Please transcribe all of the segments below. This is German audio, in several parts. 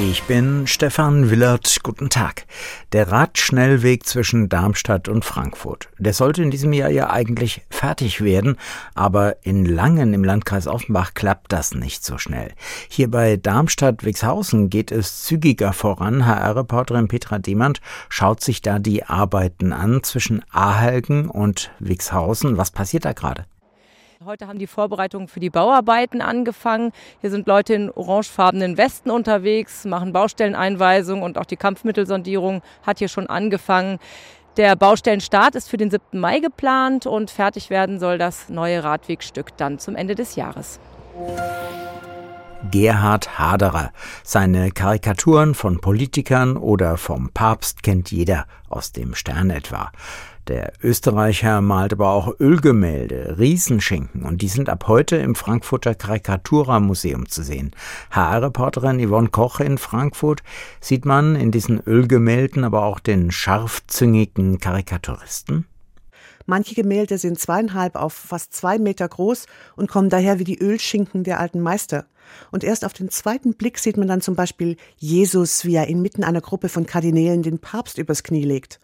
Ich bin Stefan Willert. Guten Tag. Der Radschnellweg zwischen Darmstadt und Frankfurt. Der sollte in diesem Jahr ja eigentlich fertig werden, aber in Langen im Landkreis Offenbach klappt das nicht so schnell. Hier bei Darmstadt-Wixhausen geht es zügiger voran. HR-Reporterin Petra Demand schaut sich da die Arbeiten an zwischen Ahelgen und Wixhausen. Was passiert da gerade? Heute haben die Vorbereitungen für die Bauarbeiten angefangen. Hier sind Leute in orangefarbenen Westen unterwegs, machen Baustelleneinweisungen und auch die Kampfmittelsondierung hat hier schon angefangen. Der Baustellenstart ist für den 7. Mai geplant und fertig werden soll das neue Radwegstück dann zum Ende des Jahres. Gerhard Haderer. Seine Karikaturen von Politikern oder vom Papst kennt jeder, aus dem Stern etwa. Der Österreicher malt aber auch Ölgemälde, Riesenschinken und die sind ab heute im Frankfurter Karikatura-Museum zu sehen. HR-Reporterin Yvonne Koch in Frankfurt sieht man in diesen Ölgemälden aber auch den scharfzüngigen Karikaturisten. Manche Gemälde sind zweieinhalb auf fast zwei Meter groß und kommen daher wie die Ölschinken der alten Meister. Und erst auf den zweiten Blick sieht man dann zum Beispiel Jesus, wie er inmitten einer Gruppe von Kardinälen den Papst übers Knie legt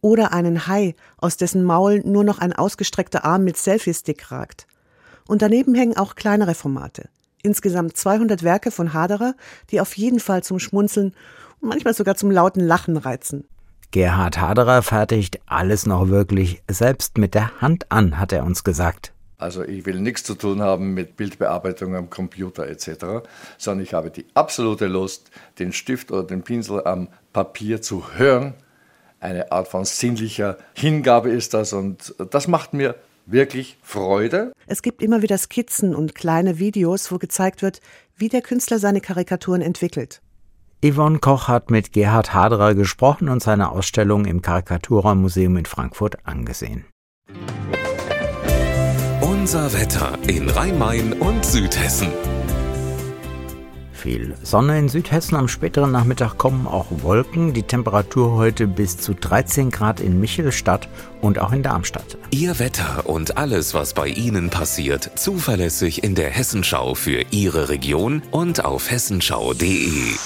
oder einen Hai, aus dessen Maul nur noch ein ausgestreckter Arm mit Selfie-Stick ragt. Und daneben hängen auch kleinere Formate. Insgesamt 200 Werke von Haderer, die auf jeden Fall zum Schmunzeln und manchmal sogar zum lauten Lachen reizen. Gerhard Haderer fertigt alles noch wirklich selbst mit der Hand an, hat er uns gesagt. Also ich will nichts zu tun haben mit Bildbearbeitung am Computer etc., sondern ich habe die absolute Lust, den Stift oder den Pinsel am Papier zu hören eine Art von sinnlicher Hingabe ist das und das macht mir wirklich Freude. Es gibt immer wieder Skizzen und kleine Videos, wo gezeigt wird, wie der Künstler seine Karikaturen entwickelt. Yvonne Koch hat mit Gerhard Haderer gesprochen und seine Ausstellung im Karikatura-Museum in Frankfurt angesehen. Unser Wetter in Rhein-Main und Südhessen viel Sonne in Südhessen. Am späteren Nachmittag kommen auch Wolken. Die Temperatur heute bis zu 13 Grad in Michelstadt und auch in Darmstadt. Ihr Wetter und alles, was bei Ihnen passiert, zuverlässig in der Hessenschau für Ihre Region und auf hessenschau.de.